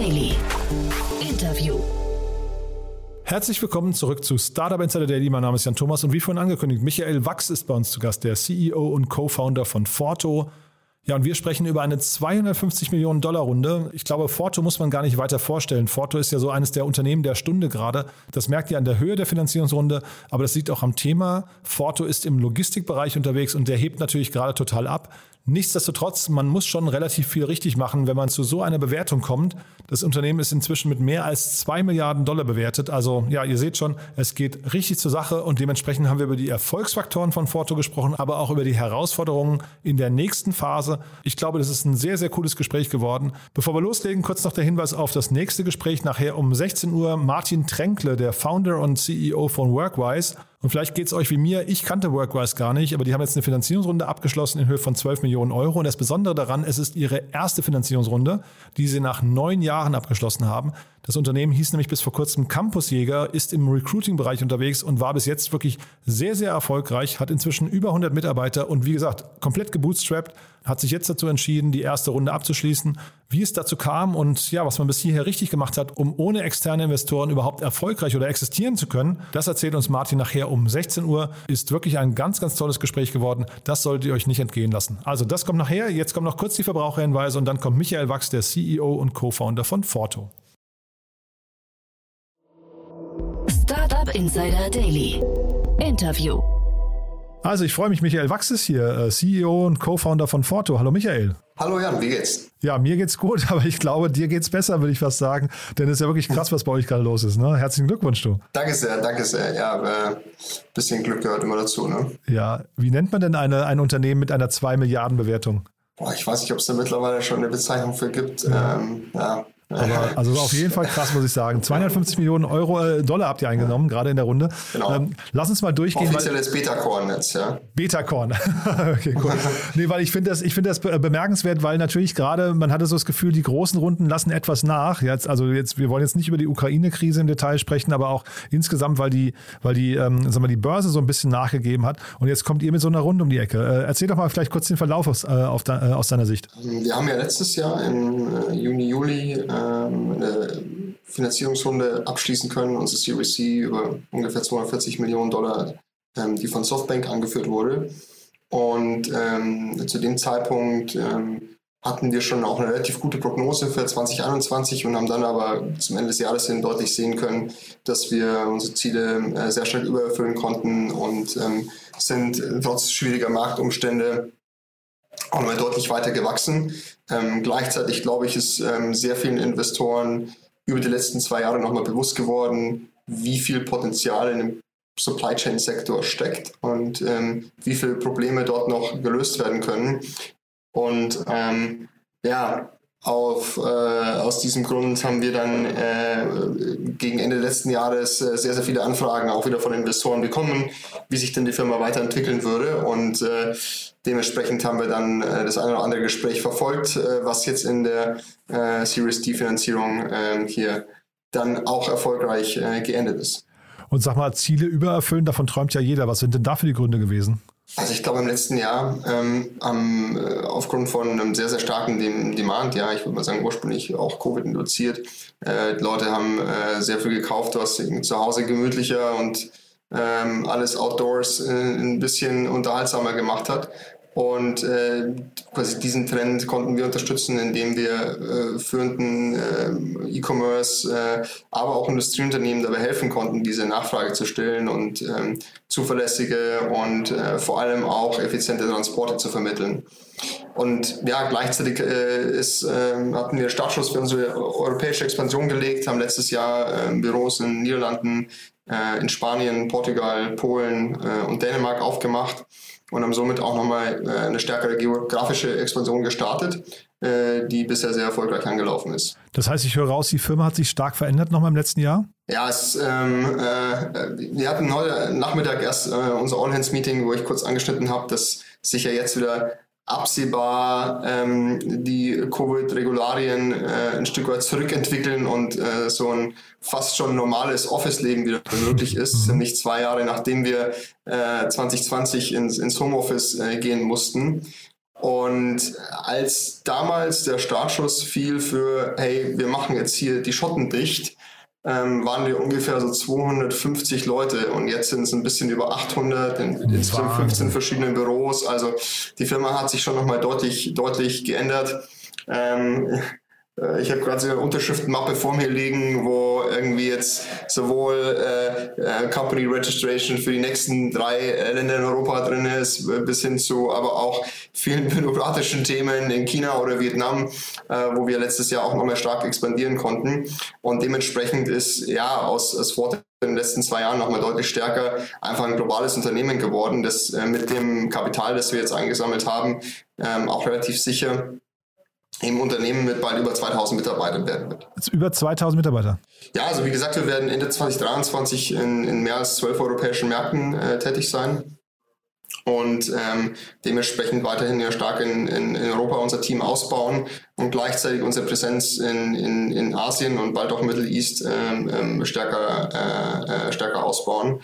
Daily. Interview. Herzlich willkommen zurück zu Startup Insider Daily. Mein Name ist Jan Thomas und wie vorhin angekündigt, Michael Wachs ist bei uns zu Gast, der CEO und Co-Founder von Forto. Ja, und wir sprechen über eine 250 Millionen Dollar Runde. Ich glaube, Forto muss man gar nicht weiter vorstellen. Forto ist ja so eines der Unternehmen der Stunde gerade. Das merkt ihr an der Höhe der Finanzierungsrunde, aber das liegt auch am Thema. Forto ist im Logistikbereich unterwegs und der hebt natürlich gerade total ab. Nichtsdestotrotz, man muss schon relativ viel richtig machen, wenn man zu so einer Bewertung kommt. Das Unternehmen ist inzwischen mit mehr als zwei Milliarden Dollar bewertet. Also ja, ihr seht schon, es geht richtig zur Sache und dementsprechend haben wir über die Erfolgsfaktoren von Forto gesprochen, aber auch über die Herausforderungen in der nächsten Phase. Ich glaube, das ist ein sehr, sehr cooles Gespräch geworden. Bevor wir loslegen, kurz noch der Hinweis auf das nächste Gespräch nachher um 16 Uhr. Martin Tränkle, der Founder und CEO von Workwise und vielleicht geht es euch wie mir, ich kannte Workwise gar nicht, aber die haben jetzt eine Finanzierungsrunde abgeschlossen in Höhe von 12 Millionen Euro. Und das Besondere daran, es ist ihre erste Finanzierungsrunde, die sie nach neun Jahren abgeschlossen haben. Das Unternehmen hieß nämlich bis vor kurzem Campusjäger, ist im Recruiting-Bereich unterwegs und war bis jetzt wirklich sehr, sehr erfolgreich, hat inzwischen über 100 Mitarbeiter und wie gesagt, komplett gebootstrapped, hat sich jetzt dazu entschieden, die erste Runde abzuschließen. Wie es dazu kam und ja, was man bis hierher richtig gemacht hat, um ohne externe Investoren überhaupt erfolgreich oder existieren zu können, das erzählt uns Martin nachher um 16 Uhr. Ist wirklich ein ganz, ganz tolles Gespräch geworden. Das solltet ihr euch nicht entgehen lassen. Also das kommt nachher. Jetzt kommen noch kurz die Verbraucherhinweise und dann kommt Michael Wachs, der CEO und Co-Founder von Forto. Startup Insider Daily. Interview. Also ich freue mich, Michael Wachs ist hier, äh, CEO und Co-Founder von Forto. Hallo Michael. Hallo Jan, wie geht's? Ja, mir geht's gut, aber ich glaube, dir geht's besser, würde ich fast sagen. Denn es ist ja wirklich krass, was bei euch gerade los ist. Ne? Herzlichen Glückwunsch, du. Danke sehr, danke sehr. Ja, äh, bisschen Glück gehört immer dazu. Ne? Ja, wie nennt man denn eine, ein Unternehmen mit einer 2 Milliarden Bewertung? Boah, ich weiß nicht, ob es da mittlerweile schon eine Bezeichnung für gibt. Ja. Ähm, ja. Aber also auf jeden Fall krass, muss ich sagen. 250 Millionen Euro, äh, Dollar habt ihr eingenommen, ja. gerade in der Runde. Genau. Ähm, lass uns mal durchgehen. Offizielles Beta-Korn jetzt, ja. Beta-Korn. okay, cool. nee, weil ich finde das, ich finde das bemerkenswert, weil natürlich gerade, man hatte so das Gefühl, die großen Runden lassen etwas nach. Jetzt, also jetzt, wir wollen jetzt nicht über die Ukraine-Krise im Detail sprechen, aber auch insgesamt, weil die, weil die, ähm, sagen wir, die Börse so ein bisschen nachgegeben hat. Und jetzt kommt ihr mit so einer Runde um die Ecke. Äh, erzähl doch mal vielleicht kurz den Verlauf aus, äh, de, äh, aus deiner Sicht. Wir haben ja letztes Jahr im äh, Juni, Juli äh, eine Finanzierungsrunde abschließen können, unsere Series C über ungefähr 240 Millionen Dollar, ähm, die von Softbank angeführt wurde. Und ähm, zu dem Zeitpunkt ähm, hatten wir schon auch eine relativ gute Prognose für 2021 und haben dann aber zum Ende des Jahres hin deutlich sehen können, dass wir unsere Ziele äh, sehr stark übererfüllen konnten und ähm, sind trotz schwieriger Marktumstände auch mal deutlich weiter gewachsen. Ähm, gleichzeitig glaube ich, ist ähm, sehr vielen Investoren über die letzten zwei Jahre nochmal bewusst geworden, wie viel Potenzial in dem Supply Chain Sektor steckt und ähm, wie viele Probleme dort noch gelöst werden können. Und ähm, ja, auf, äh, aus diesem Grund haben wir dann äh, gegen Ende letzten Jahres äh, sehr, sehr viele Anfragen auch wieder von Investoren bekommen, wie sich denn die Firma weiterentwickeln würde. Und äh, dementsprechend haben wir dann äh, das eine oder andere Gespräch verfolgt, äh, was jetzt in der Series D-Finanzierung äh, hier dann auch erfolgreich geendet ist. Und sag mal, Ziele übererfüllen, davon träumt ja jeder. Was sind denn dafür die Gründe gewesen? Also ich glaube im letzten Jahr ähm, ähm, aufgrund von einem sehr, sehr starken Demand, ja, ich würde mal sagen ursprünglich auch Covid induziert, äh, Leute haben äh, sehr viel gekauft, was zu Hause gemütlicher und ähm, alles outdoors äh, ein bisschen unterhaltsamer gemacht hat. Und äh, quasi diesen Trend konnten wir unterstützen, indem wir äh, führenden äh, E-Commerce, äh, aber auch Industrieunternehmen dabei helfen konnten, diese Nachfrage zu stillen und ähm, zuverlässige und äh, vor allem auch effiziente Transporte zu vermitteln. Und ja, gleichzeitig äh, ist, äh, hatten wir Startschuss für unsere europäische Expansion gelegt, haben letztes Jahr äh, Büros in den Niederlanden, äh, in Spanien, Portugal, Polen äh, und Dänemark aufgemacht und haben somit auch nochmal äh, eine stärkere geografische Expansion gestartet, äh, die bisher sehr erfolgreich angelaufen ist. Das heißt, ich höre raus, die Firma hat sich stark verändert nochmal im letzten Jahr? Ja, es, ähm, äh, wir hatten heute Nachmittag erst äh, unser All-Hands-Meeting, wo ich kurz angeschnitten habe, dass sich ja jetzt wieder absehbar ähm, die Covid-Regularien äh, ein Stück weit zurückentwickeln und äh, so ein fast schon normales Office-Leben wieder möglich ist. Mhm. Nicht zwei Jahre nachdem wir äh, 2020 ins, ins Homeoffice äh, gehen mussten. Und als damals der Startschuss fiel für, hey, wir machen jetzt hier die Schotten dicht, ähm, waren wir ungefähr so 250 Leute und jetzt sind es ein bisschen über 800 in, in 15 verschiedenen Büros. Also die Firma hat sich schon nochmal deutlich, deutlich geändert. Ähm, äh, ich habe gerade so eine Unterschriftenmappe vor mir liegen, wo irgendwie jetzt sowohl äh, äh, Company Registration für die nächsten drei äh, Länder in Europa drin ist, bis hin zu aber auch vielen bürokratischen Themen in China oder Vietnam, äh, wo wir letztes Jahr auch nochmal stark expandieren konnten. Und dementsprechend ist ja aus, aus Vorteil in den letzten zwei Jahren nochmal deutlich stärker einfach ein globales Unternehmen geworden, das äh, mit dem Kapital, das wir jetzt eingesammelt haben, ähm, auch relativ sicher im Unternehmen mit bald über 2000 Mitarbeitern werden wird. Jetzt über 2000 Mitarbeiter? Ja, also wie gesagt, wir werden Ende 2023 in, in mehr als zwölf europäischen Märkten äh, tätig sein und ähm, dementsprechend weiterhin ja stark in, in, in, Europa unser Team ausbauen und gleichzeitig unsere Präsenz in, in, in Asien und bald auch Middle East ähm, ähm stärker, äh, äh, stärker ausbauen.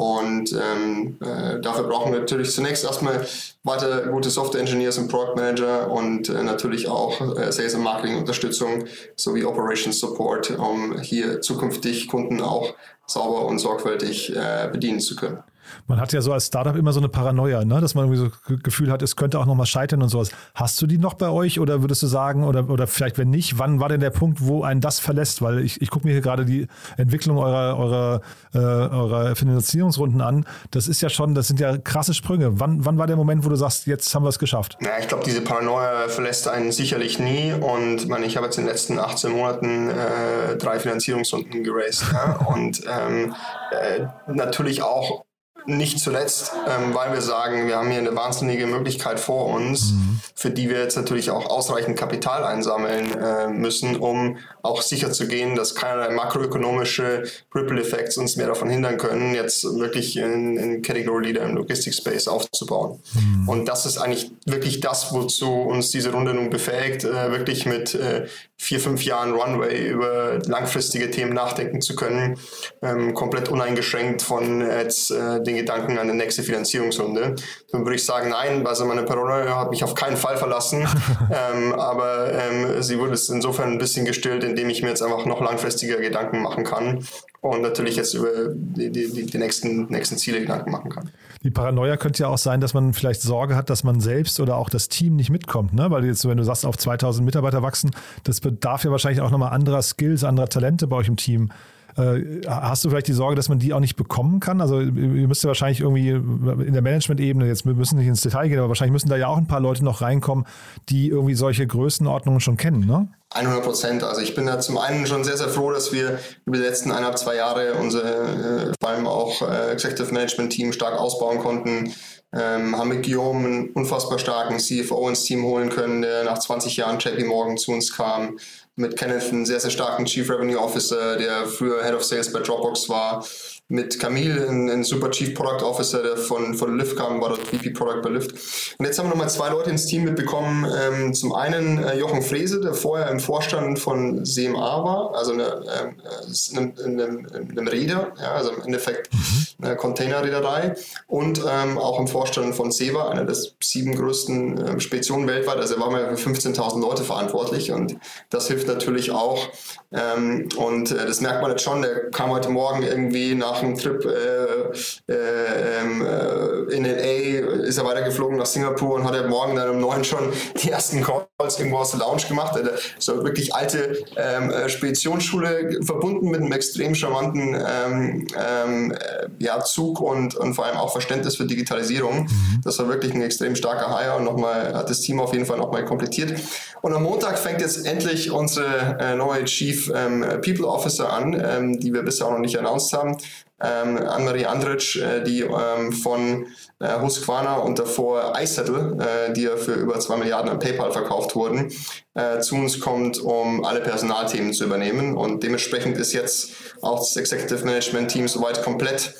Und ähm, äh, dafür brauchen wir natürlich zunächst erstmal weiter gute Software Engineers und Product Manager und äh, natürlich auch äh, Sales und Marketing Unterstützung sowie Operations Support, um hier zukünftig Kunden auch sauber und sorgfältig äh, bedienen zu können man hat ja so als Startup immer so eine Paranoia, ne? dass man irgendwie so Gefühl hat, es könnte auch noch mal scheitern und sowas. Hast du die noch bei euch oder würdest du sagen, oder, oder vielleicht wenn nicht, wann war denn der Punkt, wo ein das verlässt? Weil ich, ich gucke mir hier gerade die Entwicklung eurer, eurer, äh, eurer Finanzierungsrunden an. Das ist ja schon, das sind ja krasse Sprünge. Wann, wann war der Moment, wo du sagst, jetzt haben wir es geschafft? Ja, ich glaube, diese Paranoia verlässt einen sicherlich nie. Und meine, ich habe jetzt in den letzten 18 Monaten äh, drei Finanzierungsrunden geraced. Ja? Und ähm, äh, natürlich auch nicht zuletzt, ähm, weil wir sagen, wir haben hier eine wahnsinnige Möglichkeit vor uns, mhm. für die wir jetzt natürlich auch ausreichend Kapital einsammeln äh, müssen, um auch sicher zu gehen, dass keinerlei makroökonomische Ripple-Effekte uns mehr davon hindern können, jetzt wirklich in, in Category Leader im Logistics-Space aufzubauen. Mhm. Und das ist eigentlich wirklich das, wozu uns diese Runde nun befähigt, äh, wirklich mit äh, vier, fünf Jahren Runway über langfristige Themen nachdenken zu können, ähm, komplett uneingeschränkt von jetzt äh, den Gedanken an eine nächste Finanzierungsrunde. Dann würde ich sagen, nein, also meine Paranoia hat mich auf keinen Fall verlassen, ähm, aber ähm, sie wurde insofern ein bisschen gestillt, indem ich mir jetzt einfach noch langfristiger Gedanken machen kann und natürlich jetzt über die, die, die nächsten, nächsten Ziele Gedanken machen kann. Die Paranoia könnte ja auch sein, dass man vielleicht Sorge hat, dass man selbst oder auch das Team nicht mitkommt, ne? Weil jetzt, wenn du sagst, auf 2000 Mitarbeiter wachsen, das bedarf ja wahrscheinlich auch nochmal anderer Skills, anderer Talente bei euch im Team. Äh, hast du vielleicht die Sorge, dass man die auch nicht bekommen kann? Also ihr müsst ja wahrscheinlich irgendwie in der Management-Ebene, jetzt wir müssen nicht ins Detail gehen, aber wahrscheinlich müssen da ja auch ein paar Leute noch reinkommen, die irgendwie solche Größenordnungen schon kennen, ne? 100 Prozent. Also ich bin da zum einen schon sehr, sehr froh, dass wir über die letzten eineinhalb, zwei Jahre unser äh, vor allem auch äh, Executive Management Team stark ausbauen konnten. Ähm, haben mit Guillaume einen unfassbar starken CFO ins Team holen können, der nach 20 Jahren JP Morgan zu uns kam mit Kenneth einen sehr, sehr starken Chief Revenue Officer, der früher Head of Sales bei Dropbox war, mit Camille, ein, super Chief Product Officer, der von, von Lyft kam, war dort VP Product bei Lyft. Und jetzt haben wir nochmal zwei Leute ins Team mitbekommen. Ähm, zum einen äh, Jochen Frese, der vorher im Vorstand von CMA war, also eine, äh, einem, einem, einem Räder, ja, also im Endeffekt mhm. Eine Containerreederei und ähm, auch im Vorstand von Seva, einer der sieben größten äh, Speditionen weltweit. Also er war mal für 15.000 Leute verantwortlich und das hilft natürlich auch. Ähm, und äh, das merkt man jetzt schon, der kam heute Morgen irgendwie nach einem Trip äh, äh, ähm, äh, in LA ist er weitergeflogen nach Singapur und hat er morgen dann um neun schon die ersten Calls irgendwo aus der Lounge gemacht. Er so wirklich alte ähm, äh, Speditionsschule verbunden mit einem extrem charmanten ähm, ähm, äh, ja, Zug und, und vor allem auch Verständnis für Digitalisierung. Mhm. Das war wirklich ein extrem starker Hire und nochmal hat das Team auf jeden Fall nochmal komplettiert. Und am Montag fängt jetzt endlich unsere äh, neue Chief ähm, People Officer an, ähm, die wir bisher auch noch nicht announced haben ähm, Anne-Marie Andritsch, äh, die ähm, von äh, Husqvarna und davor iSettle, äh, die ja für über zwei Milliarden an PayPal verkauft wurden, äh, zu uns kommt, um alle Personalthemen zu übernehmen. Und dementsprechend ist jetzt auch das Executive Management Team soweit komplett.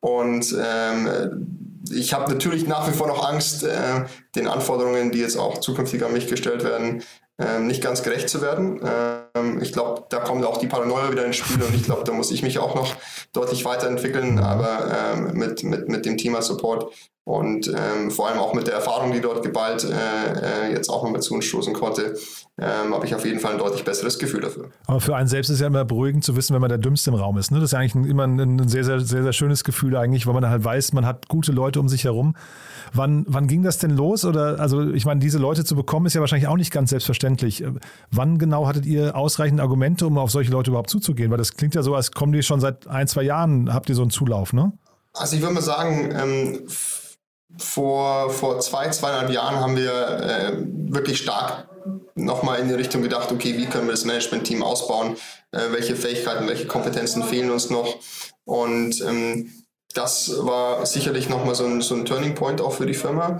Und ähm, ich habe natürlich nach wie vor noch Angst, äh, den Anforderungen, die jetzt auch zukünftig an mich gestellt werden, äh, nicht ganz gerecht zu werden. Äh, ähm, ich glaube, da kommt auch die Paranoia wieder ins Spiel und ich glaube, da muss ich mich auch noch deutlich weiterentwickeln, aber ähm, mit, mit, mit dem Thema Support und ähm, vor allem auch mit der Erfahrung, die dort geballt äh, äh, jetzt auch nochmal zu uns stoßen konnte, ähm, habe ich auf jeden Fall ein deutlich besseres Gefühl dafür. Aber für einen selbst ist ja immer beruhigend zu wissen, wenn man der Dümmste im Raum ist. Ne? Das ist ja eigentlich immer ein, ein, sehr, sehr, sehr, sehr schönes Gefühl eigentlich, weil man halt weiß, man hat gute Leute um sich herum. Wann, wann ging das denn los? Oder also ich meine, diese Leute zu bekommen, ist ja wahrscheinlich auch nicht ganz selbstverständlich. Wann genau hattet ihr ausreichend Argumente, um auf solche Leute überhaupt zuzugehen? Weil das klingt ja so, als kommen die schon seit ein, zwei Jahren, habt ihr so einen Zulauf, ne? Also ich würde mal sagen, ähm, vor, vor zwei, zweieinhalb Jahren haben wir äh, wirklich stark nochmal in die Richtung gedacht, okay, wie können wir das Management-Team ausbauen, äh, welche Fähigkeiten, welche Kompetenzen fehlen uns noch. Und ähm, das war sicherlich nochmal so ein, so ein Turning Point auch für die Firma.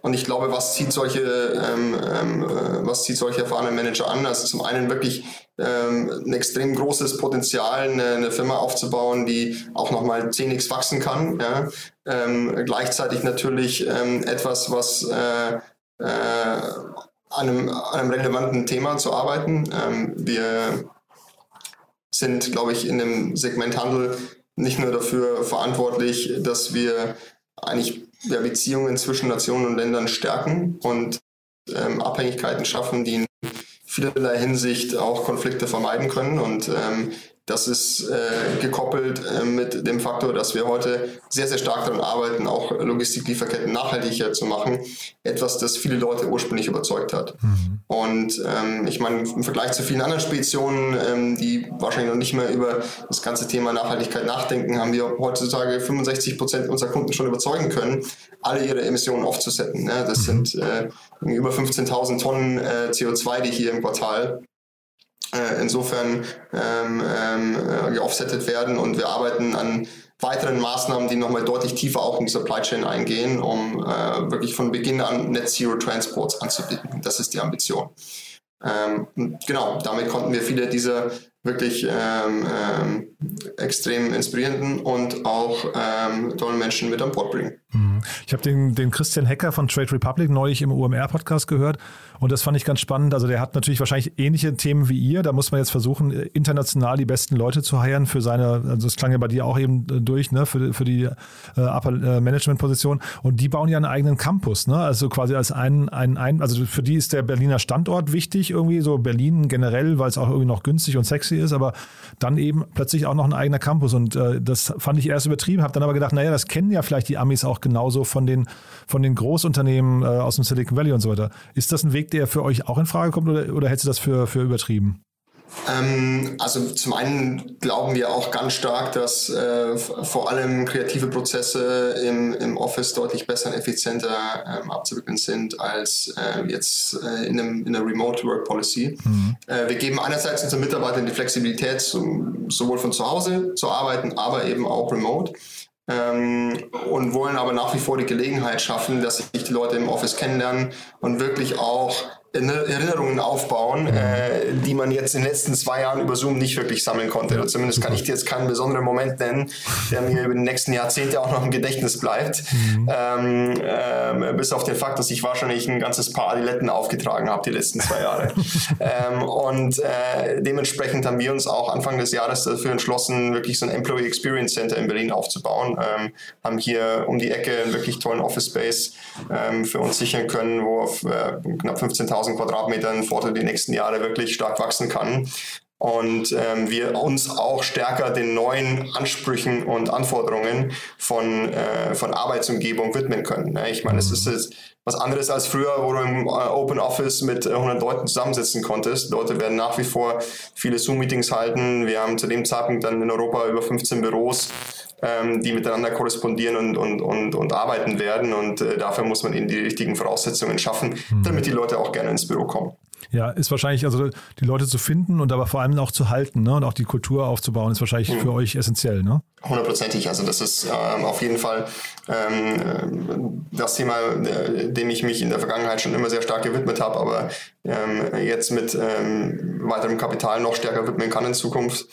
Und ich glaube, was zieht solche, ähm, ähm, äh, was zieht solche erfahrenen Manager an? Also zum einen wirklich ähm, ein extrem großes Potenzial, eine, eine Firma aufzubauen, die auch nochmal 10x wachsen kann. Ja? Ähm, gleichzeitig natürlich ähm, etwas, was äh, äh, einem, einem relevanten Thema zu arbeiten. Ähm, wir sind, glaube ich, in dem Segment Handel nicht nur dafür verantwortlich, dass wir eigentlich ja, Beziehungen zwischen Nationen und Ländern stärken und ähm, Abhängigkeiten schaffen, die in vielerlei Hinsicht auch Konflikte vermeiden können. Und ähm, das ist äh, gekoppelt äh, mit dem Faktor, dass wir heute sehr, sehr stark daran arbeiten, auch Logistiklieferketten nachhaltiger zu machen. Etwas, das viele Leute ursprünglich überzeugt hat. Mhm. Und ähm, ich meine, im Vergleich zu vielen anderen Speditionen, ähm, die wahrscheinlich noch nicht mehr über das ganze Thema Nachhaltigkeit nachdenken, haben wir heutzutage 65 Prozent unserer Kunden schon überzeugen können, alle ihre Emissionen aufzusetzen. Ne? Das mhm. sind äh, über 15.000 Tonnen äh, CO2, die hier im Quartal äh, insofern ähm, ähm, äh, geoffsettet werden und wir arbeiten an weiteren Maßnahmen, die nochmal deutlich tiefer auch in die Supply Chain eingehen, um äh, wirklich von Beginn an Net Zero Transports anzubieten. Das ist die Ambition. Ähm, genau, damit konnten wir viele dieser wirklich ähm, ähm, extrem inspirierenden und auch ähm, tollen Menschen mit an Bord bringen. Mhm. Ich habe den, den Christian Hecker von Trade Republic neulich im UMR-Podcast gehört und das fand ich ganz spannend. Also der hat natürlich wahrscheinlich ähnliche Themen wie ihr. Da muss man jetzt versuchen, international die besten Leute zu heiren für seine, also das klang ja bei dir auch eben äh, durch, ne, für, für die äh, Upper äh, Management-Position. Und die bauen ja einen eigenen Campus, ne? Also quasi als ein, ein, ein, also für die ist der Berliner Standort wichtig, irgendwie, so Berlin generell, weil es auch irgendwie noch günstig und sexy ist, aber dann eben plötzlich auch noch ein eigener Campus. Und äh, das fand ich erst übertrieben, habe dann aber gedacht, naja, das kennen ja vielleicht die Amis auch genauso von den, von den Großunternehmen äh, aus dem Silicon Valley und so weiter. Ist das ein Weg, der für euch auch in Frage kommt oder, oder hältst du das für, für übertrieben? Ähm, also zum einen glauben wir auch ganz stark, dass äh, vor allem kreative Prozesse im, im Office deutlich besser und effizienter ähm, abzuwickeln sind als äh, jetzt äh, in, einem, in einer Remote Work Policy. Mhm. Äh, wir geben einerseits unseren Mitarbeitern die Flexibilität, zum, sowohl von zu Hause zu arbeiten, aber eben auch remote. Ähm, und wollen aber nach wie vor die Gelegenheit schaffen, dass sich die Leute im Office kennenlernen und wirklich auch Erinnerungen aufbauen, äh, die man jetzt in den letzten zwei Jahren über Zoom nicht wirklich sammeln konnte. Oder zumindest kann ich dir jetzt keinen besonderen Moment nennen, der mir über die nächsten Jahrzehnte auch noch im Gedächtnis bleibt. Mhm. Ähm, äh, bis auf den Fakt, dass ich wahrscheinlich ein ganzes Paar Adiletten aufgetragen habe die letzten zwei Jahre. ähm, und äh, dementsprechend haben wir uns auch Anfang des Jahres dafür entschlossen, wirklich so ein Employee Experience Center in Berlin aufzubauen. Ähm, haben hier um die Ecke einen wirklich tollen Office Space ähm, für uns sichern können, wo auf äh, knapp 15.000 1000 Quadratmetern Vorteil die nächsten Jahre wirklich stark wachsen kann. Und ähm, wir uns auch stärker den neuen Ansprüchen und Anforderungen von, äh, von Arbeitsumgebung widmen können. Ne? Ich meine, es ist jetzt was anderes als früher, wo du im äh, Open Office mit 100 äh, Leuten zusammensitzen konntest. Leute werden nach wie vor viele Zoom-Meetings halten. Wir haben zu dem Zeitpunkt dann in Europa über 15 Büros ähm, die miteinander korrespondieren und, und, und, und arbeiten werden. Und äh, dafür muss man ihnen die richtigen Voraussetzungen schaffen, mhm. damit die Leute auch gerne ins Büro kommen. Ja, ist wahrscheinlich, also die Leute zu finden und aber vor allem auch zu halten ne? und auch die Kultur aufzubauen, ist wahrscheinlich mhm. für euch essentiell. Ne? Hundertprozentig. Also das ist ähm, auf jeden Fall ähm, das Thema, äh, dem ich mich in der Vergangenheit schon immer sehr stark gewidmet habe, aber ähm, jetzt mit ähm, weiterem Kapital noch stärker widmen kann in Zukunft.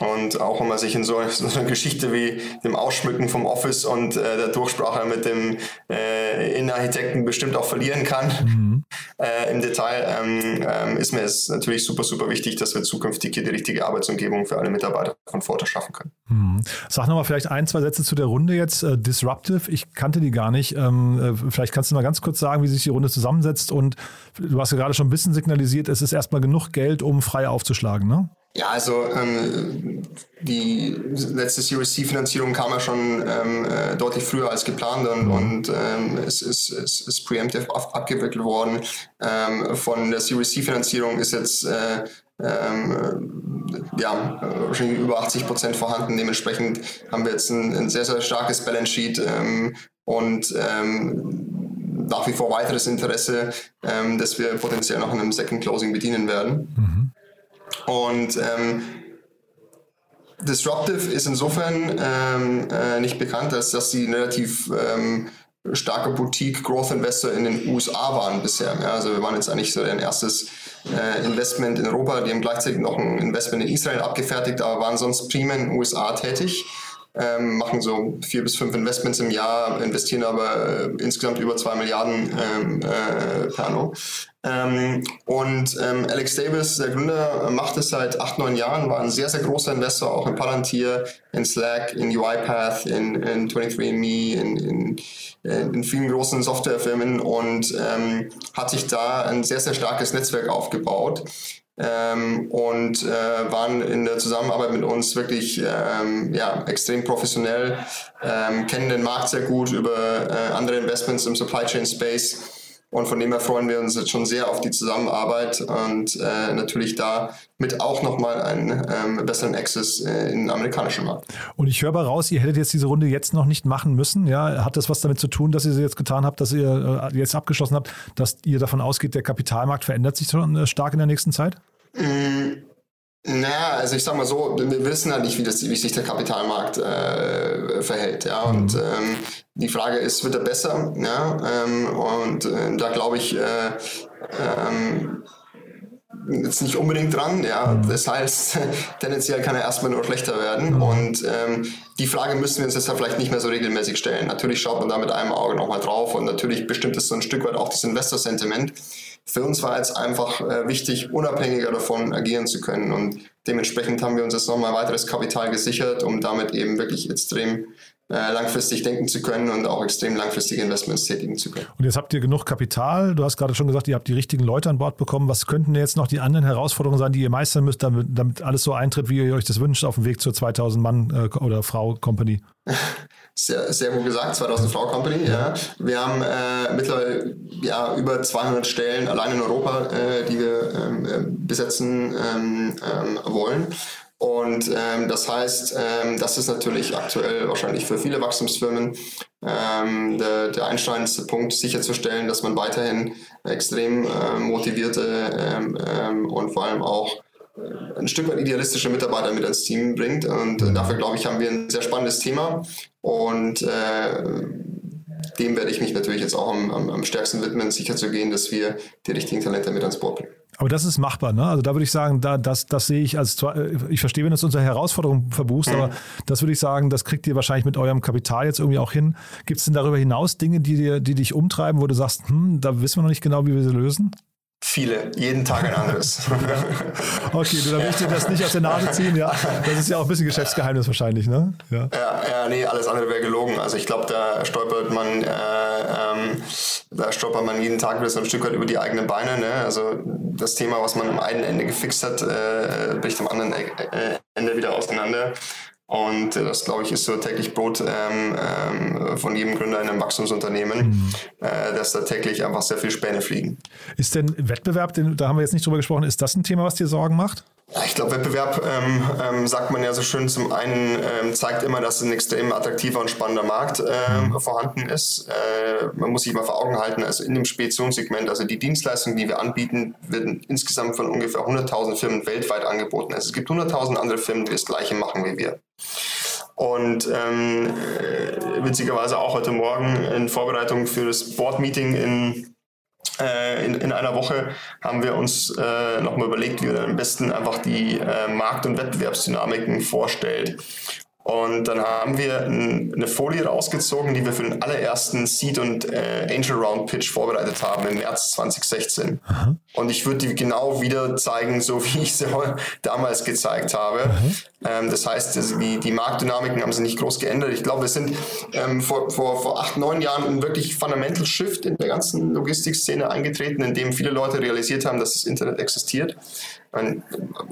Und auch wenn man sich in so, so einer Geschichte wie dem Ausschmücken vom Office und äh, der Durchsprache mit dem äh, Innenarchitekten bestimmt auch verlieren kann. Mhm. Äh, im Detail, ähm, ähm, ist mir es natürlich super, super wichtig, dass wir zukünftig hier die richtige Arbeitsumgebung für alle Mitarbeiter von Forte schaffen können. Hm. Sag nochmal vielleicht ein, zwei Sätze zu der Runde jetzt. Äh, Disruptive, ich kannte die gar nicht. Ähm, äh, vielleicht kannst du mal ganz kurz sagen, wie sich die Runde zusammensetzt und du hast ja gerade schon ein bisschen signalisiert, es ist erstmal genug Geld, um frei aufzuschlagen, ne? Ja, also ähm, die letzte Series C-Finanzierung kam ja schon ähm, äh, deutlich früher als geplant und, mhm. und ähm, es ist, es ist preemptive abgewickelt worden. Ähm, von der Series C-Finanzierung ist jetzt äh, ähm, ja, wahrscheinlich über 80 Prozent vorhanden. Dementsprechend haben wir jetzt ein, ein sehr, sehr starkes Balance Sheet ähm, und ähm, nach wie vor weiteres Interesse, ähm, dass wir potenziell noch in einem Second Closing bedienen werden. Mhm. Und ähm, Disruptive ist insofern ähm, äh, nicht bekannt, als dass sie relativ ähm, starker Boutique Growth Investor in den USA waren bisher. Ja, also wir waren jetzt eigentlich so ein erstes äh, Investment in Europa. Die haben gleichzeitig noch ein Investment in Israel abgefertigt, aber waren sonst prima in den USA tätig ähm, machen so vier bis fünf Investments im Jahr, investieren aber äh, insgesamt über zwei Milliarden ähm, äh, per anno. Ähm, und ähm, Alex Davis, der Gründer, macht es seit acht, neun Jahren, war ein sehr, sehr großer Investor, auch in Palantir, in Slack, in UiPath, in, in 23andMe, in, in, in vielen großen Softwarefirmen und ähm, hat sich da ein sehr, sehr starkes Netzwerk aufgebaut ähm, und äh, waren in der Zusammenarbeit mit uns wirklich ähm, ja, extrem professionell, ähm, kennen den Markt sehr gut über äh, andere Investments im Supply Chain Space. Und von dem her freuen wir uns jetzt schon sehr auf die Zusammenarbeit und äh, natürlich da mit auch nochmal einen ähm, besseren Access äh, in den amerikanischen Markt. Und ich höre mal raus, ihr hättet jetzt diese Runde jetzt noch nicht machen müssen. Ja? Hat das was damit zu tun, dass ihr sie jetzt getan habt, dass ihr äh, jetzt abgeschlossen habt, dass ihr davon ausgeht, der Kapitalmarkt verändert sich schon äh, stark in der nächsten Zeit? Mm, naja, also ich sag mal so, wir wissen halt nicht, wie, das, wie sich der Kapitalmarkt äh, verhält. Ja? Und mhm. ähm, die Frage ist, wird er besser? Ja? Ähm, und äh, da glaube ich äh, ähm, jetzt nicht unbedingt dran. Ja? Mhm. Das heißt, tendenziell kann er erstmal nur schlechter werden. Mhm. Und ähm, die Frage müssen wir uns jetzt vielleicht nicht mehr so regelmäßig stellen. Natürlich schaut man da mit einem Auge nochmal drauf und natürlich bestimmt es so ein Stück weit auch das Investor-Sentiment. Für uns war jetzt einfach äh, wichtig, unabhängiger davon agieren zu können. Und dementsprechend haben wir uns jetzt nochmal weiteres Kapital gesichert, um damit eben wirklich extrem langfristig denken zu können und auch extrem langfristige Investments tätigen zu können. Und jetzt habt ihr genug Kapital. Du hast gerade schon gesagt, ihr habt die richtigen Leute an Bord bekommen. Was könnten jetzt noch die anderen Herausforderungen sein, die ihr meistern müsst, damit, damit alles so eintritt, wie ihr euch das wünscht, auf dem Weg zur 2000 Mann äh, oder Frau Company? Sehr, sehr gut gesagt, 2000 Frau Company. Ja. Wir haben äh, mittlerweile ja, über 200 Stellen allein in Europa, äh, die wir ähm, äh, besetzen ähm, ähm, wollen. Und ähm, das heißt, ähm, das ist natürlich aktuell wahrscheinlich für viele Wachstumsfirmen ähm, der, der einschneidendste Punkt, sicherzustellen, dass man weiterhin extrem äh, motivierte ähm, ähm, und vor allem auch äh, ein Stück weit idealistische Mitarbeiter mit ins Team bringt. Und äh, dafür, glaube ich, haben wir ein sehr spannendes Thema. Und äh, dem werde ich mich natürlich jetzt auch am, am, am stärksten widmen, sicher zu gehen, dass wir die richtigen Talente mit ans Board bringen. Aber das ist machbar, ne? Also da würde ich sagen, da, das, das sehe ich als äh, ich verstehe, wenn du es unsere Herausforderung verbuchst, mhm. aber das würde ich sagen, das kriegt ihr wahrscheinlich mit eurem Kapital jetzt irgendwie auch hin. Gibt es denn darüber hinaus Dinge, die dir, die dich umtreiben, wo du sagst, hm, da wissen wir noch nicht genau, wie wir sie lösen? Viele, jeden Tag ein anderes. okay, du, dann ich dir das nicht aus der Nase ziehen, ja. Das ist ja auch ein bisschen Geschäftsgeheimnis wahrscheinlich, ne? Ja, ja, ja nee, alles andere wäre gelogen. Also ich glaube, da stolpert man, äh, da stolpert man jeden Tag wieder so ein Stück weit über die eigenen Beine. Ne? Also das Thema, was man am einen Ende gefixt hat, äh, bricht am anderen äh, Ende wieder auseinander. Und äh, das, glaube ich, ist so täglich Brot ähm, ähm, von jedem Gründer in einem Wachstumsunternehmen, mhm. äh, dass da täglich einfach sehr viel Späne fliegen. Ist denn Wettbewerb, denn, da haben wir jetzt nicht drüber gesprochen, ist das ein Thema, was dir Sorgen macht? Ich glaube, Wettbewerb, ähm, ähm, sagt man ja so schön, zum einen ähm, zeigt immer, dass ein extrem attraktiver und spannender Markt ähm, mhm. vorhanden ist. Äh, man muss sich mal vor Augen halten, also in dem Speditionssegment, also die Dienstleistungen, die wir anbieten, werden insgesamt von ungefähr 100.000 Firmen weltweit angeboten. Also es gibt 100.000 andere Firmen, die das Gleiche machen wie wir. Und ähm, äh, witzigerweise auch heute Morgen in Vorbereitung für das Board-Meeting in, in, in, einer Woche haben wir uns äh, nochmal überlegt, wie wir am besten einfach die äh, Markt- und Wettbewerbsdynamiken vorstellt. Und dann haben wir eine Folie rausgezogen, die wir für den allerersten Seed- und äh, Angel Round Pitch vorbereitet haben im März 2016. Aha. Und ich würde die genau wieder zeigen, so wie ich sie damals gezeigt habe. Ähm, das heißt, die, die Marktdynamiken haben sich nicht groß geändert. Ich glaube, wir sind ähm, vor, vor, vor acht, neun Jahren ein wirklich Fundamental Shift in der ganzen Logistikszene eingetreten, in dem viele Leute realisiert haben, dass das Internet existiert meine,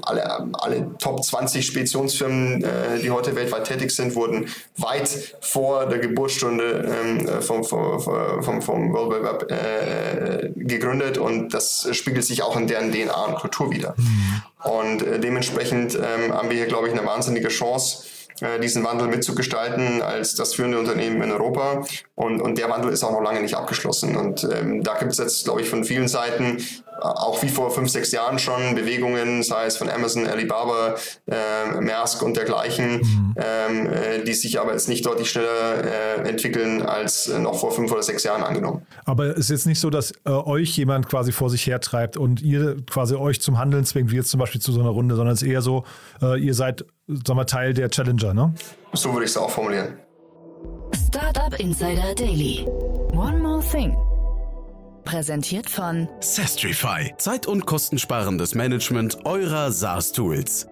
alle, alle Top 20 Speditionsfirmen, äh, die heute weltweit tätig sind, wurden weit vor der Geburtsstunde ähm, vom, vom, vom, vom World Wide Web äh, gegründet und das spiegelt sich auch in deren DNA und Kultur wieder. Mhm. Und äh, dementsprechend ähm, haben wir hier, glaube ich, eine wahnsinnige Chance, äh, diesen Wandel mitzugestalten als das führende Unternehmen in Europa. Und, und der Wandel ist auch noch lange nicht abgeschlossen. Und ähm, da gibt es jetzt, glaube ich, von vielen Seiten auch wie vor fünf, sechs Jahren schon Bewegungen, sei es von Amazon, Alibaba, äh, Maersk und dergleichen, mhm. ähm, äh, die sich aber jetzt nicht deutlich schneller äh, entwickeln als noch vor fünf oder sechs Jahren angenommen. Aber es ist jetzt nicht so, dass äh, euch jemand quasi vor sich hertreibt und ihr quasi euch zum Handeln zwingt, wie jetzt zum Beispiel zu so einer Runde, sondern es ist eher so, äh, ihr seid sagen wir, Teil der Challenger, ne? So würde ich es auch formulieren. Startup Insider Daily. One more thing. Präsentiert von Sestrify. Zeit- und kostensparendes Management eurer SaaS-Tools.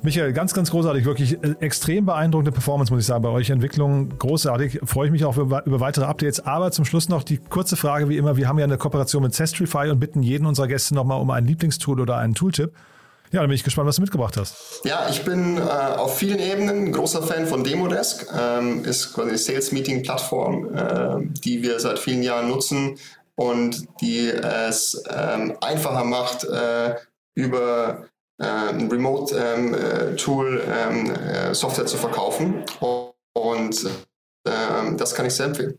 Michael, ganz, ganz großartig, wirklich äh, extrem beeindruckende Performance, muss ich sagen, bei euch. Entwicklung großartig. Freue ich mich auch über, über, weitere Updates. Aber zum Schluss noch die kurze Frage, wie immer. Wir haben ja eine Kooperation mit Sestrify und bitten jeden unserer Gäste nochmal um ein Lieblingstool oder einen Tooltip. Ja, dann bin ich gespannt, was du mitgebracht hast. Ja, ich bin äh, auf vielen Ebenen ein großer Fan von Demodesk. Ähm, ist quasi eine Sales Meeting Plattform, äh, die wir seit vielen Jahren nutzen und die es ähm, einfacher macht, äh, über äh, ein Remote-Tool ähm, äh, ähm, Software zu verkaufen. Und ähm, das kann ich sehr empfehlen.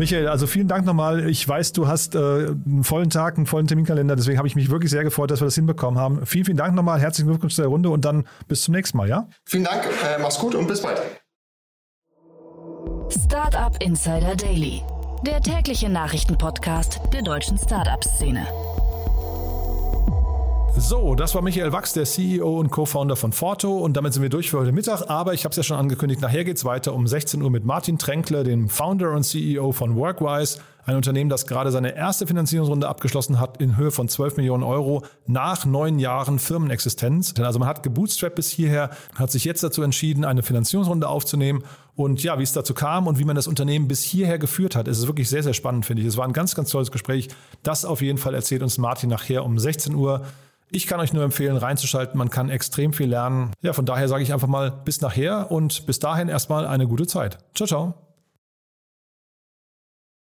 Michael, also vielen Dank nochmal. Ich weiß, du hast äh, einen vollen Tag, einen vollen Terminkalender, deswegen habe ich mich wirklich sehr gefreut, dass wir das hinbekommen haben. Vielen, vielen Dank nochmal. Herzlichen Glückwunsch zur Runde und dann bis zum nächsten Mal, ja? Vielen Dank, äh, mach's gut und bis bald. Startup Insider Daily, der tägliche Nachrichtenpodcast der deutschen Startup-Szene. So, das war Michael Wachs, der CEO und Co-Founder von Forto. Und damit sind wir durch für heute Mittag. Aber ich habe es ja schon angekündigt, nachher geht es weiter um 16 Uhr mit Martin Tränkle, dem Founder und CEO von Workwise. Ein Unternehmen, das gerade seine erste Finanzierungsrunde abgeschlossen hat in Höhe von 12 Millionen Euro nach neun Jahren Firmenexistenz. Also man hat gebootstrapped bis hierher, hat sich jetzt dazu entschieden, eine Finanzierungsrunde aufzunehmen. Und ja, wie es dazu kam und wie man das Unternehmen bis hierher geführt hat, ist es wirklich sehr, sehr spannend, finde ich. Es war ein ganz, ganz tolles Gespräch. Das auf jeden Fall erzählt uns Martin nachher um 16 Uhr. Ich kann euch nur empfehlen, reinzuschalten. Man kann extrem viel lernen. Ja, von daher sage ich einfach mal bis nachher und bis dahin erstmal eine gute Zeit. Ciao, ciao.